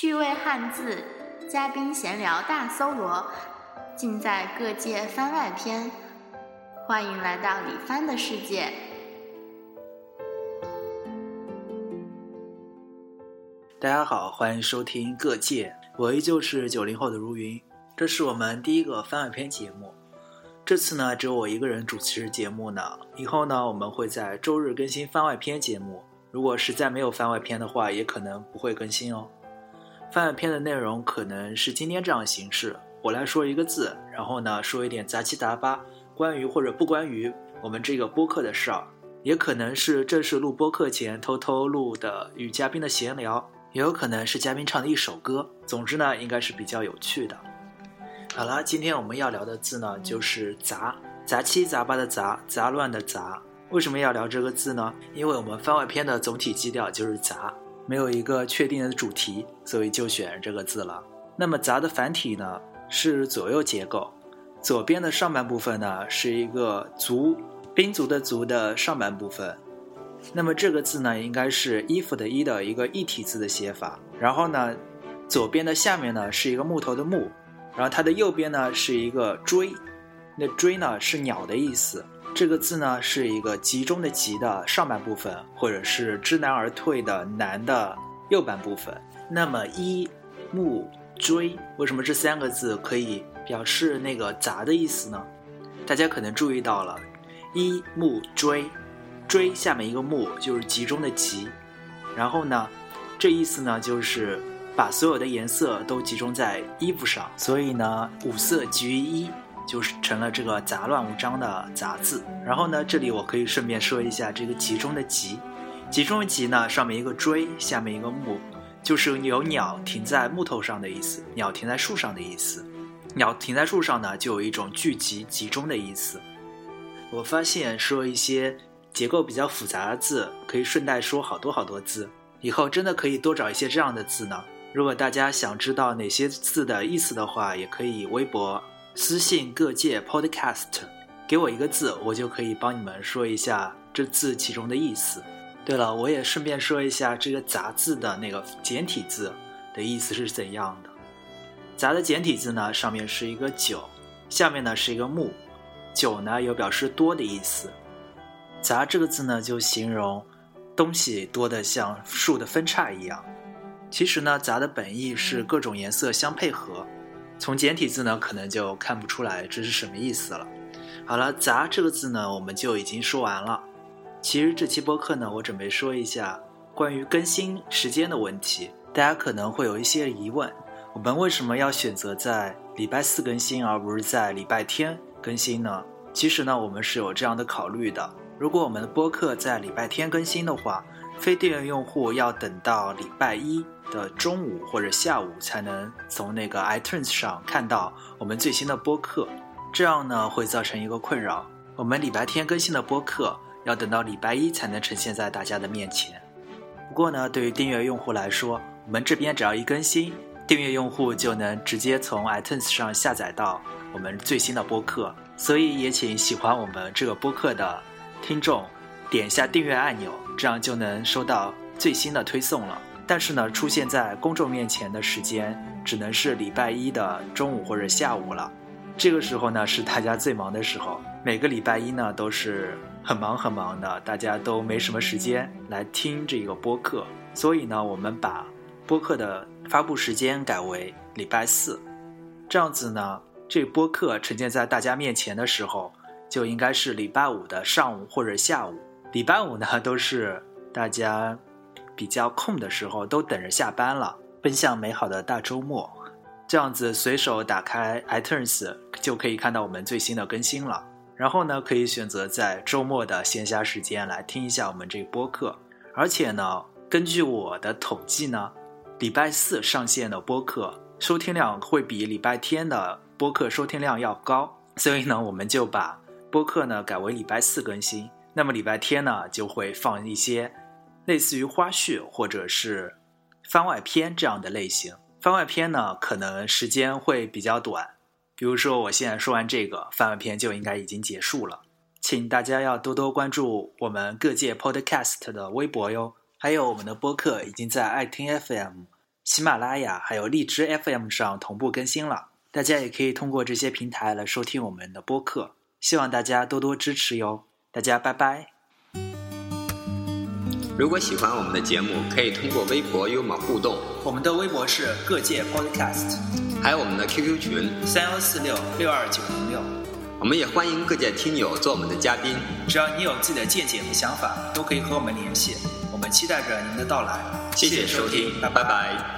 趣味汉字，嘉宾闲聊大搜罗，尽在各界番外篇。欢迎来到李帆的世界。大家好，欢迎收听各界，我依旧是九零后的如云。这是我们第一个番外篇节目，这次呢只有我一个人主持节目呢。以后呢我们会在周日更新番外篇节目，如果实在没有番外篇的话，也可能不会更新哦。番外篇的内容可能是今天这样形式：我来说一个字，然后呢说一点杂七杂八关于或者不关于我们这个播客的事儿，也可能是正式录播课前偷偷录的与嘉宾的闲聊，也有可能是嘉宾唱的一首歌。总之呢，应该是比较有趣的。好了，今天我们要聊的字呢就是杂，杂七杂八的杂，杂乱的杂。为什么要聊这个字呢？因为我们番外篇的总体基调就是杂。没有一个确定的主题，所以就选这个字了。那么“杂”的繁体呢是左右结构，左边的上半部分呢是一个“足”，兵卒的“卒”的上半部分。那么这个字呢应该是衣服的“衣”的一个异体字的写法。然后呢，左边的下面呢是一个木头的“木”，然后它的右边呢是一个“锥”，那“锥”呢是鸟的意思。这个字呢是一个集中的“集”的上半部分，或者是知难而退的“难”的右半部分。那么“一木锥”为什么这三个字可以表示那个杂的意思呢？大家可能注意到了，“一木锥”，锥下面一个木就是集中的“集”，然后呢，这意思呢就是把所有的颜色都集中在衣服上，所以呢五色集于一。就是成了这个杂乱无章的杂字。然后呢，这里我可以顺便说一下这个集中的集，集中的集呢，上面一个锥，下面一个木，就是有鸟停在木头上的意思，鸟停在树上的意思。鸟停在树上呢，就有一种聚集、集中的意思。我发现说一些结构比较复杂的字，可以顺带说好多好多字。以后真的可以多找一些这样的字呢。如果大家想知道哪些字的意思的话，也可以微博。私信各界 Podcast，给我一个字，我就可以帮你们说一下这字其中的意思。对了，我也顺便说一下这个“杂”字的那个简体字的意思是怎样的。“杂”的简体字呢，上面是一个“九”，下面呢是一个“木”。“九”呢有表示多的意思。“杂”这个字呢，就形容东西多的像树的分叉一样。其实呢，“杂”的本意是各种颜色相配合。从简体字呢，可能就看不出来这是什么意思了。好了，杂这个字呢，我们就已经说完了。其实这期播客呢，我准备说一下关于更新时间的问题。大家可能会有一些疑问：我们为什么要选择在礼拜四更新，而不是在礼拜天更新呢？其实呢，我们是有这样的考虑的。如果我们的播客在礼拜天更新的话，非订阅用户要等到礼拜一。的中午或者下午才能从那个 iTunes 上看到我们最新的播客，这样呢会造成一个困扰。我们礼拜天更新的播客要等到礼拜一才能呈现在大家的面前。不过呢，对于订阅用户来说，我们这边只要一更新，订阅用户就能直接从 iTunes 上下载到我们最新的播客。所以也请喜欢我们这个播客的听众点一下订阅按钮，这样就能收到最新的推送了。但是呢，出现在公众面前的时间只能是礼拜一的中午或者下午了。这个时候呢，是大家最忙的时候。每个礼拜一呢，都是很忙很忙的，大家都没什么时间来听这个播客。所以呢，我们把播客的发布时间改为礼拜四。这样子呢，这播客呈现在大家面前的时候，就应该是礼拜五的上午或者下午。礼拜五呢，都是大家。比较空的时候，都等着下班了，奔向美好的大周末。这样子随手打开 iTunes 就可以看到我们最新的更新了。然后呢，可以选择在周末的闲暇时间来听一下我们这个播客。而且呢，根据我的统计呢，礼拜四上线的播客收听量会比礼拜天的播客收听量要高。所以呢，我们就把播客呢改为礼拜四更新。那么礼拜天呢，就会放一些。类似于花絮或者是番外篇这样的类型，番外篇呢可能时间会比较短，比如说我现在说完这个番外篇就应该已经结束了，请大家要多多关注我们各界 Podcast 的微博哟，还有我们的播客已经在爱听 FM、喜马拉雅还有荔枝 FM 上同步更新了。大家也可以通过这些平台来收听我们的播客，希望大家多多支持哟。大家拜拜。如果喜欢我们的节目，可以通过微博与我们互动。我们的微博是各界 Podcast，还有我们的 QQ 群三幺四六六二九零六。我们也欢迎各界听友做我们的嘉宾，只要你有自己的见解和想法，都可以和我们联系。我们期待着您的到来。谢谢收听，拜拜。